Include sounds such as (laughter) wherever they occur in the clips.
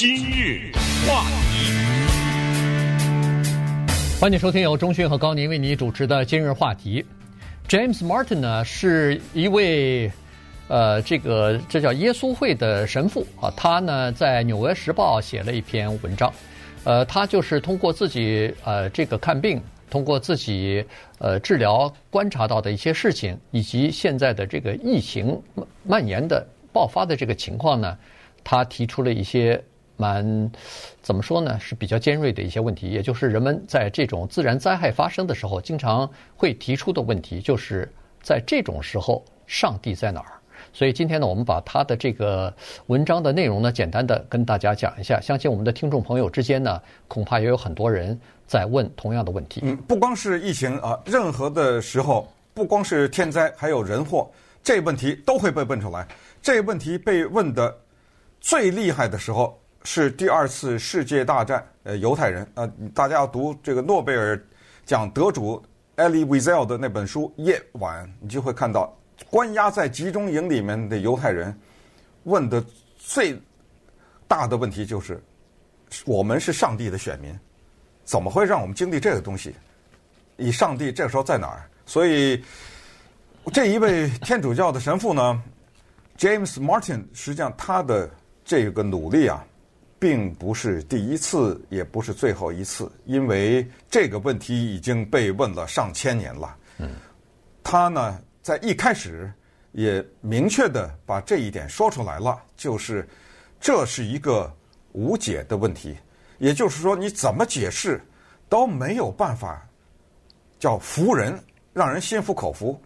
今日话题，欢迎收听由中讯和高宁为你主持的今日话题。James Martin 呢是一位呃，这个这叫耶稣会的神父啊，他呢在《纽约时报》写了一篇文章，呃，他就是通过自己呃这个看病，通过自己呃治疗观察到的一些事情，以及现在的这个疫情蔓延的爆发的这个情况呢，他提出了一些。蛮怎么说呢？是比较尖锐的一些问题，也就是人们在这种自然灾害发生的时候，经常会提出的问题，就是在这种时候，上帝在哪儿？所以今天呢，我们把他的这个文章的内容呢，简单的跟大家讲一下。相信我们的听众朋友之间呢，恐怕也有很多人在问同样的问题。嗯，不光是疫情啊，任何的时候，不光是天灾，还有人祸，这问题都会被问出来。这问题被问的最厉害的时候。是第二次世界大战，呃，犹太人，呃，大家要读这个诺贝尔奖得主 Elie Wiesel 的那本书《夜晚》，你就会看到关押在集中营里面的犹太人问的最大的问题就是：我们是上帝的选民，怎么会让我们经历这个东西？以上帝这个时候在哪儿？所以这一位天主教的神父呢，James Martin，实际上他的这个努力啊。并不是第一次，也不是最后一次，因为这个问题已经被问了上千年了。嗯，他呢，在一开始也明确地把这一点说出来了，就是这是一个无解的问题，也就是说，你怎么解释都没有办法叫服人，让人心服口服。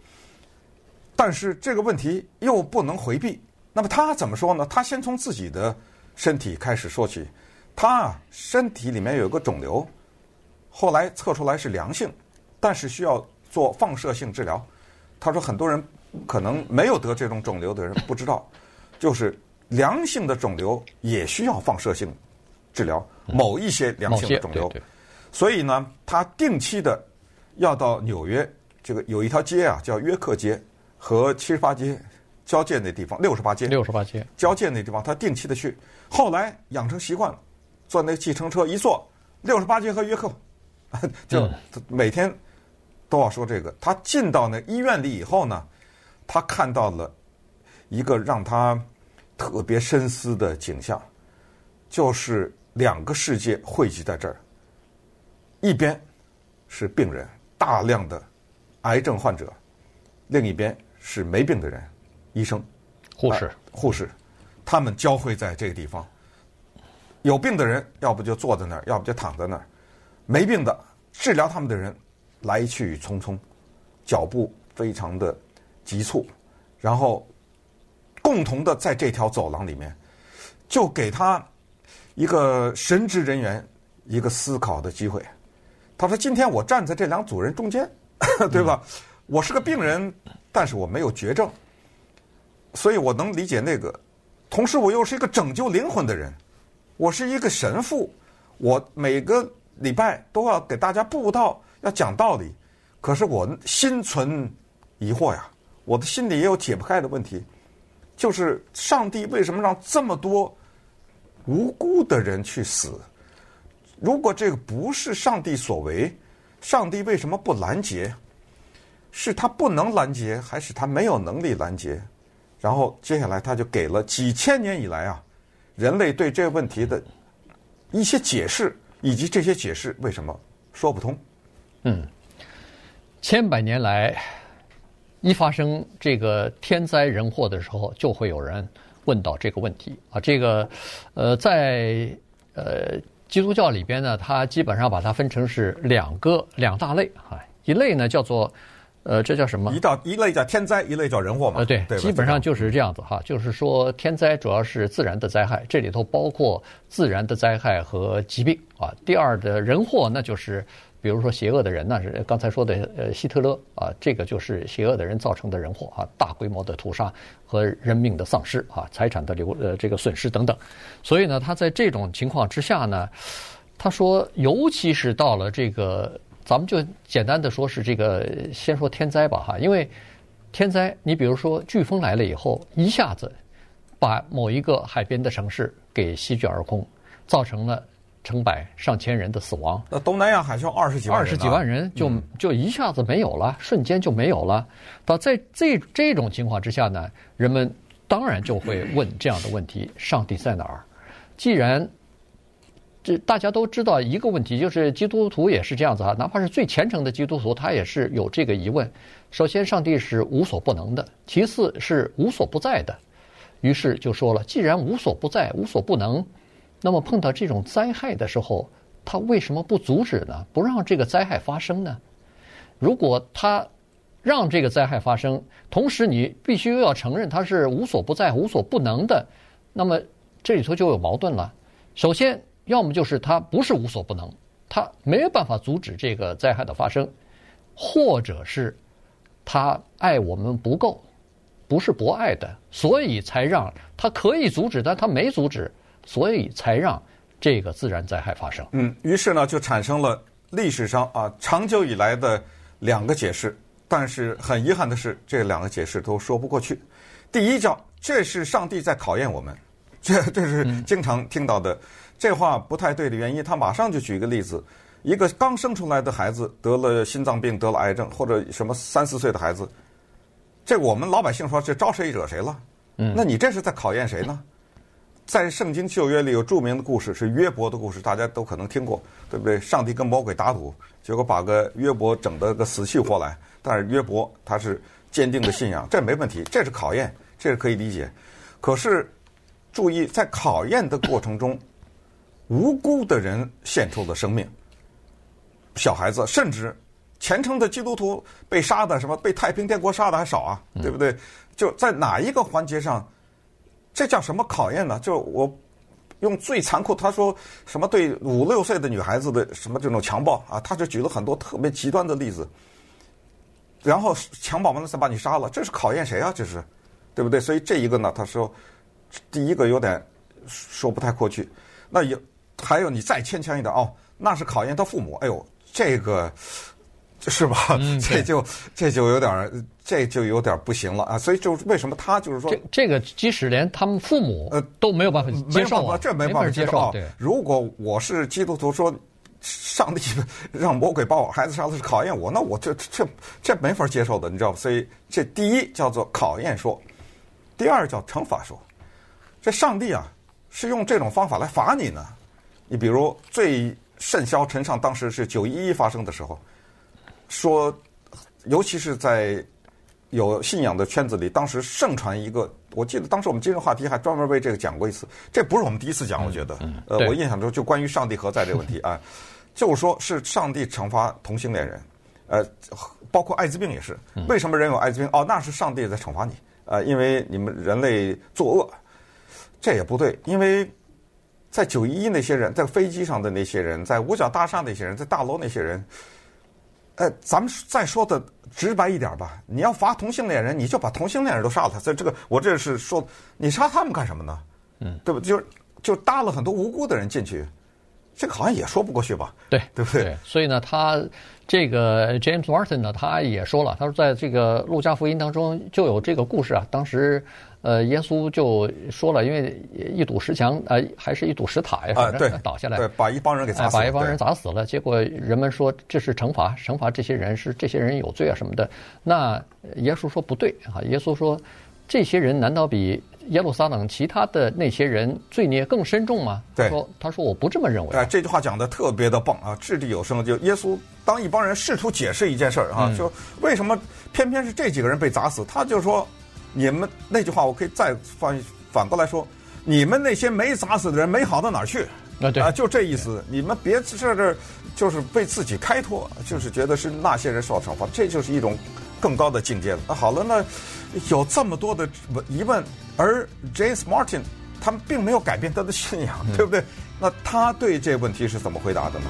但是这个问题又不能回避，那么他怎么说呢？他先从自己的。身体开始说起，他啊，身体里面有个肿瘤，后来测出来是良性，但是需要做放射性治疗。他说很多人可能没有得这种肿瘤的人不知道，(laughs) 就是良性的肿瘤也需要放射性治疗，某一些良性的肿瘤。所以呢，他定期的要到纽约，这个有一条街啊，叫约克街和七十八街。交界那地方，六十八街，六十八街交界那地方，他定期的去。后来养成习惯了，坐那计程车一坐，六十八街和约克，(laughs) 就每天都要说这个。他进到那医院里以后呢，他看到了一个让他特别深思的景象，就是两个世界汇集在这儿，一边是病人，大量的癌症患者，另一边是没病的人。医生、护士、护士，他们交汇在这个地方。有病的人，要不就坐在那儿，要不就躺在那儿；没病的，治疗他们的人来去匆匆，脚步非常的急促，然后共同的在这条走廊里面，就给他一个神职人员一个思考的机会。他说：“今天我站在这两组人中间，(laughs) 对吧？我是个病人，但是我没有绝症。”所以我能理解那个，同时我又是一个拯救灵魂的人，我是一个神父，我每个礼拜都要给大家布道，要讲道理，可是我心存疑惑呀，我的心里也有解不开的问题，就是上帝为什么让这么多无辜的人去死？如果这个不是上帝所为，上帝为什么不拦截？是他不能拦截，还是他没有能力拦截？然后接下来他就给了几千年以来啊，人类对这个问题的一些解释，以及这些解释为什么说不通。嗯，千百年来，一发生这个天灾人祸的时候，就会有人问到这个问题啊。这个呃，在呃基督教里边呢，它基本上把它分成是两个两大类啊，一类呢叫做。呃，这叫什么？一道一类叫天灾，一类叫人祸嘛。呃，对，基本上就是这样子哈。就是说，天灾主要是自然的灾害，这里头包括自然的灾害和疾病啊。第二的人祸，那就是比如说邪恶的人，那是刚才说的呃希特勒啊，这个就是邪恶的人造成的人祸啊，大规模的屠杀和人命的丧失啊，财产的流呃这个损失等等。所以呢，他在这种情况之下呢，他说，尤其是到了这个。咱们就简单的说是这个，先说天灾吧哈，因为天灾，你比如说飓风来了以后，一下子把某一个海边的城市给席卷而空，造成了成百上千人的死亡。那东南亚海啸二十几万人，二十几万人就就一下子没有了，瞬间就没有了。到在这这种情况之下呢，人们当然就会问这样的问题：上帝在哪儿？既然这大家都知道一个问题，就是基督徒也是这样子啊，哪怕是最虔诚的基督徒，他也是有这个疑问。首先，上帝是无所不能的；其次是无所不在的。于是就说了，既然无所不在、无所不能，那么碰到这种灾害的时候，他为什么不阻止呢？不让这个灾害发生呢？如果他让这个灾害发生，同时你必须又要承认他是无所不在、无所不能的，那么这里头就有矛盾了。首先，要么就是他不是无所不能，他没有办法阻止这个灾害的发生，或者是他爱我们不够，不是博爱的，所以才让他可以阻止，但他没阻止，所以才让这个自然灾害发生。嗯，于是呢，就产生了历史上啊长久以来的两个解释，但是很遗憾的是，这两个解释都说不过去。第一叫这是上帝在考验我们，这这是经常听到的。嗯这话不太对的原因，他马上就举一个例子：一个刚生出来的孩子得了心脏病、得了癌症，或者什么三四岁的孩子，这我们老百姓说这招谁惹谁了？嗯，那你这是在考验谁呢？在圣经旧约里有著名的故事，是约伯的故事，大家都可能听过，对不对？上帝跟魔鬼打赌，结果把个约伯整得个死去活来，但是约伯他是坚定的信仰，这没问题，这是考验，这是可以理解。可是注意，在考验的过程中。无辜的人献出了生命，小孩子甚至虔诚的基督徒被杀的，什么被太平天国杀的还少啊，对不对？就在哪一个环节上，这叫什么考验呢？就我用最残酷，他说什么对五六岁的女孩子的什么这种强暴啊，他就举了很多特别极端的例子，然后强暴完了再把你杀了，这是考验谁啊？这是对不对？所以这一个呢，他说第一个有点说不太过去，那有。还有你再牵强一点哦，那是考验他父母。哎呦，这个是吧？嗯、这就这就有点，这就有点不行了啊！所以就为什么他就是说，这这个即使连他们父母呃都没有办法接受、啊，这没办法接受。对，如果我是基督徒，说上帝 (laughs) 让魔鬼把我孩子杀了是考验我，那我这这这没法接受的，你知道吗？所以这第一叫做考验说，第二叫惩罚说，这上帝啊是用这种方法来罚你呢。你比如最甚嚣尘上，当时是九一一发生的时候，说，尤其是在有信仰的圈子里，当时盛传一个，我记得当时我们今日话题还专门为这个讲过一次，这不是我们第一次讲，我觉得，呃，我印象中就关于上帝何在这个问题啊，就是说是上帝惩罚同性恋人，呃，包括艾滋病也是，为什么人有艾滋病？哦，那是上帝在惩罚你，呃，因为你们人类作恶，这也不对，因为。在九一一那些人，在飞机上的那些人，在五角大厦那些人，在大楼那些人，呃，咱们再说的直白一点吧，你要罚同性恋人，你就把同性恋人都杀了他。所以这个我这是说，你杀他们干什么呢？嗯，对不？就就搭了很多无辜的人进去，这个好像也说不过去吧？对，对不对？对，所以呢，他这个 James Martin 呢，他也说了，他说在这个路加福音当中就有这个故事啊，当时。呃，耶稣就说了，因为一堵石墙，呃，还是一堵石塔呀，反正倒下来，对，把一帮人给砸死了，把一帮人砸死了。结果人们说这是惩罚，惩罚这些人是这些人有罪啊什么的。那耶稣说不对啊，耶稣说这些人难道比耶路撒冷其他的那些人罪孽更深重吗？对，说他说我不这么认为。哎，这句话讲的特别的棒啊，掷地有声。就耶稣当一帮人试图解释一件事儿啊，就为什么偏偏是这几个人被砸死，他就说。你们那句话我可以再反反过来说，你们那些没砸死的人没好到哪儿去啊？对啊，就这意思。你们别在这儿就是被自己开脱，就是觉得是那些人受到惩罚，这就是一种更高的境界了。那好了，那有这么多的疑问，而 James Martin 他们并没有改变他的信仰，对不对？那他对这个问题是怎么回答的呢？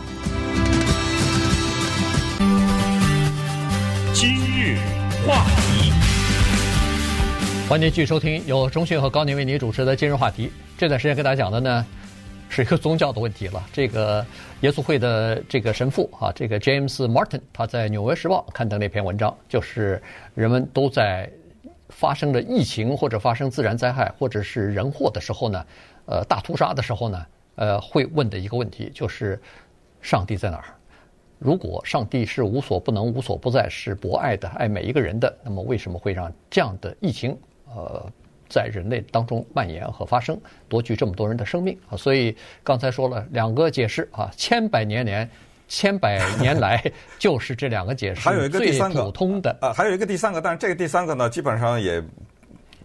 今日话题。欢迎继续收听由中讯和高宁为您主持的今日话题。这段时间跟大家讲的呢，是一个宗教的问题了。这个耶稣会的这个神父啊，这个 James Martin，他在《纽约时报》刊登了一篇文章，就是人们都在发生了疫情或者发生自然灾害或者是人祸的时候呢，呃，大屠杀的时候呢，呃会问的一个问题，就是上帝在哪儿？如果上帝是无所不能、无所不在，是博爱的、爱每一个人的，那么为什么会让这样的疫情呃在人类当中蔓延和发生，夺去这么多人的生命啊？所以刚才说了两个解释啊，千百年年。千百年来 (laughs) 就是这两个解释，还有一个第三个最普通的啊，还有一个第三个，但是这个第三个呢，基本上也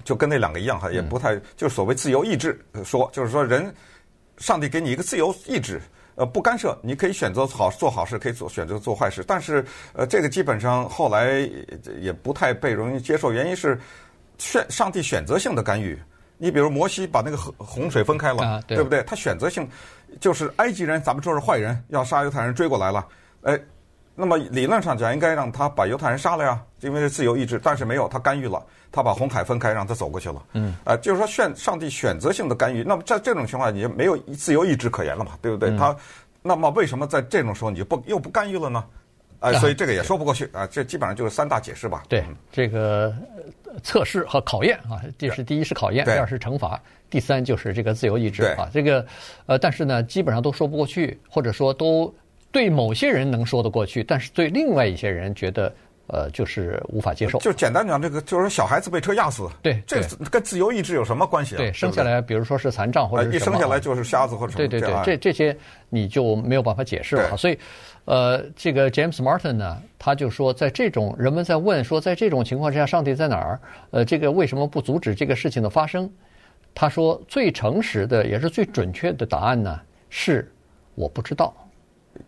就跟那两个一样哈，也不太、嗯、就所谓自由意志说，就是说人，上帝给你一个自由意志，呃，不干涉，你可以选择好做好事，可以做选择做坏事，但是呃，这个基本上后来也不太被容易接受，原因是选上帝选择性的干预。你比如摩西把那个河洪水分开了，啊、对，对不对？他选择性就是埃及人，咱们说是坏人，要杀犹太人追过来了，哎，那么理论上讲应该让他把犹太人杀了呀，因为是自由意志，但是没有，他干预了，他把红海分开，让他走过去了。嗯，啊、呃，就是说选上帝选择性的干预，那么在这种情况下，你就没有自由意志可言了嘛，对不对？嗯、他那么为什么在这种时候你就不又不干预了呢？哎，所以这个也说不过去啊，这基本上就是三大解释吧。对，这个测试和考验啊，这是第一是考验，第二是惩罚，第三就是这个自由意志啊。这个呃，但是呢，基本上都说不过去，或者说都对某些人能说得过去，但是对另外一些人觉得呃就是无法接受。就简单讲，这个就是小孩子被车压死，对，这跟自由意志有什么关系啊？对，生下来比如说是残障或者一生下来就是瞎子或者什么对对对，这这些你就没有办法解释了，所以。呃，这个 James Martin 呢，他就说，在这种人们在问说，在这种情况之下，上帝在哪儿？呃，这个为什么不阻止这个事情的发生？他说，最诚实的也是最准确的答案呢，是我不知道。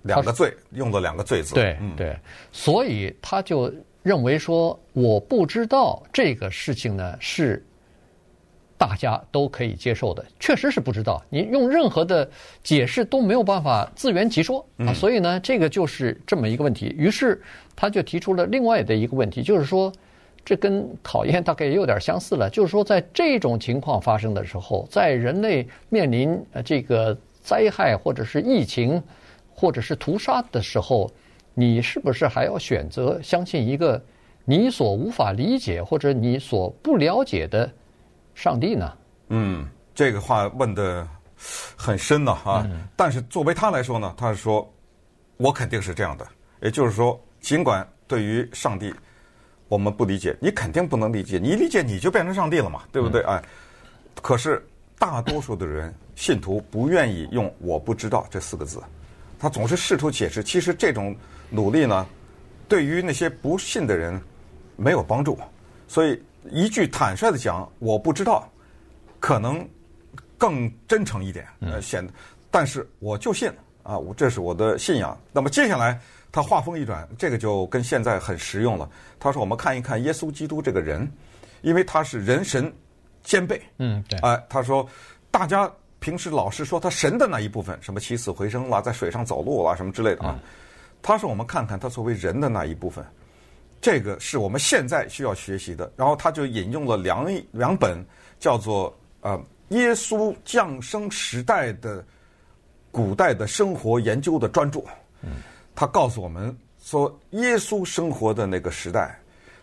两个“罪”用了两个“罪”字。对对，所以他就认为说，我不知道这个事情呢是。大家都可以接受的，确实是不知道。你用任何的解释都没有办法自圆其说啊，所以呢，这个就是这么一个问题。于是他就提出了另外的一个问题，就是说，这跟考验大概也有点相似了。就是说，在这种情况发生的时候，在人类面临呃这个灾害或者是疫情或者是屠杀的时候，你是不是还要选择相信一个你所无法理解或者你所不了解的？上帝呢？嗯，这个话问得很深呢啊！嗯、但是作为他来说呢，他是说，我肯定是这样的。也就是说，尽管对于上帝我们不理解，你肯定不能理解。你一理解，你就变成上帝了嘛，对不对？嗯、哎，可是大多数的人信徒不愿意用“我不知道”这四个字，他总是试图解释。其实这种努力呢，对于那些不信的人没有帮助，所以。一句坦率的讲，我不知道，可能更真诚一点，呃，显得，但是我就信啊，我这是我的信仰。那么接下来他话锋一转，这个就跟现在很实用了。他说：“我们看一看耶稣基督这个人，因为他是人神兼备。”嗯，对。哎，他说，大家平时老是说他神的那一部分，什么起死回生啦，在水上走路啦，什么之类的啊。他说：“我们看看他作为人的那一部分。”这个是我们现在需要学习的。然后他就引用了两两本叫做呃耶稣降生时代的古代的生活研究的专著。他告诉我们说，耶稣生活的那个时代，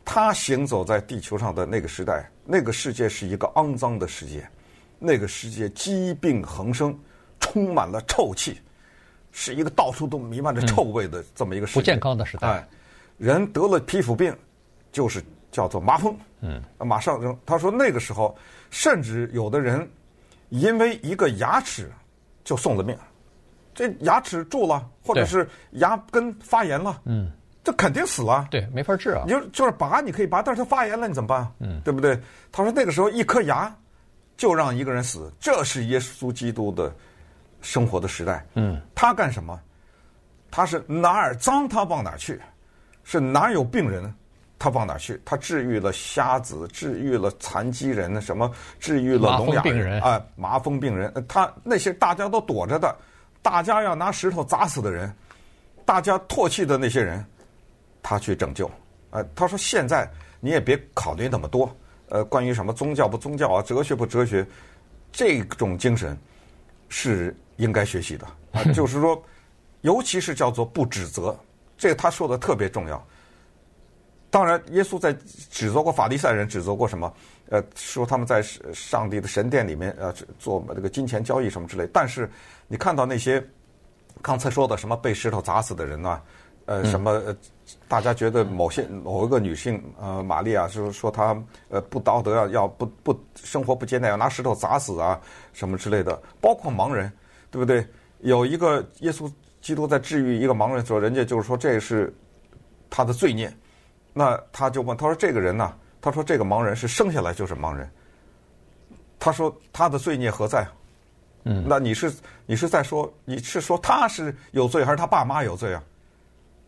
他行走在地球上的那个时代，那个世界是一个肮脏的世界，那个世界疾病横生，充满了臭气，是一个到处都弥漫着臭味的这么一个世界，不健康的时代。哎人得了皮肤病，就是叫做麻风。嗯，马上扔。他说那个时候，甚至有的人因为一个牙齿就送了命，这牙齿蛀了，或者是牙根发炎了，嗯，这肯定死了。对，没法治啊。你就就是拔，你可以拔，但是它发炎了，你怎么办？嗯，对不对？他说那个时候一颗牙就让一个人死，这是耶稣基督的生活的时代。嗯，他干什么？他是哪儿脏他往哪儿去。是哪有病人，他往哪去？他治愈了瞎子，治愈了残疾人，什么治愈了聋哑人啊？麻风病人，他那些大家都躲着的，大家要拿石头砸死的人，大家唾弃的那些人，他去拯救。啊，他说现在你也别考虑那么多，呃，关于什么宗教不宗教啊，哲学不哲学，这种精神是应该学习的。啊，(laughs) 就是说，尤其是叫做不指责。这个他说的特别重要，当然，耶稣在指责过法利赛人，指责过什么？呃，说他们在上帝的神殿里面呃做这个金钱交易什么之类。但是你看到那些刚才说的什么被石头砸死的人呢、啊？呃，什么？呃，大家觉得某些某一个女性，呃，玛利亚，就是说她呃不道德，要要不不生活不接待，要拿石头砸死啊，什么之类的。包括盲人，对不对？有一个耶稣基督在治愈一个盲人的时候，人家就是说这是他的罪孽。那他就问他说：“这个人呢？他说这个盲人是生下来就是盲人。他说他的罪孽何在？嗯，那你是你是在说你是说他是有罪还是他爸妈有罪啊？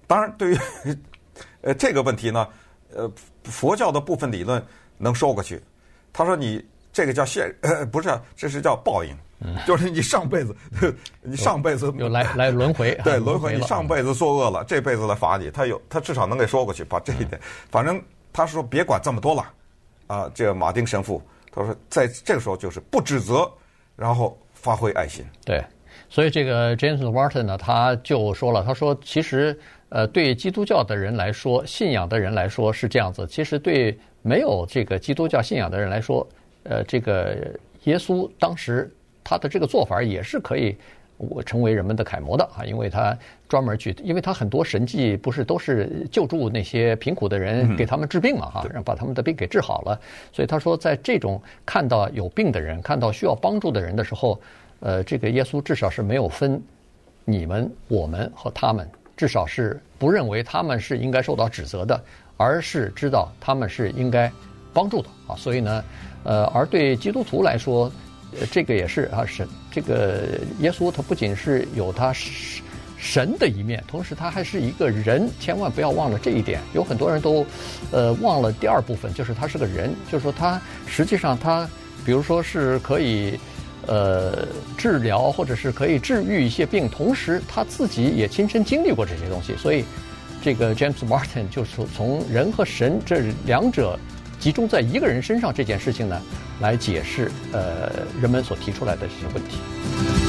当然，对于呃这个问题呢，呃佛教的部分理论能说过去。他说你这个叫现呃不是，这是叫报应。”嗯，(laughs) 就是你上辈子，(laughs) 你上辈子又来来轮回，(laughs) 对轮回，你上辈子作恶了，这辈子来罚你。他有，他至少能给说过去，把这一点。反正他说别管这么多了，啊，这个马丁神父他说，在这个时候就是不指责，然后发挥爱心。对，所以这个 James Martin 呢，他就说了，他说其实呃，对基督教的人来说，信仰的人来说是这样子。其实对没有这个基督教信仰的人来说，呃，这个耶稣当时。他的这个做法也是可以，我成为人们的楷模的啊，因为他专门去，因为他很多神迹不是都是救助那些贫苦的人，给他们治病嘛哈，让把他们的病给治好了。所以他说，在这种看到有病的人、看到需要帮助的人的时候，呃，这个耶稣至少是没有分你们、我们和他们，至少是不认为他们是应该受到指责的，而是知道他们是应该帮助的啊。所以呢，呃，而对基督徒来说，呃，这个也是啊，神这个耶稣他不仅是有他神的一面，同时他还是一个人，千万不要忘了这一点。有很多人都呃忘了第二部分，就是他是个人，就是说他实际上他，比如说是可以呃治疗或者是可以治愈一些病，同时他自己也亲身经历过这些东西，所以这个 James Martin 就是从人和神这两者。集中在一个人身上这件事情呢，来解释呃人们所提出来的这些问题。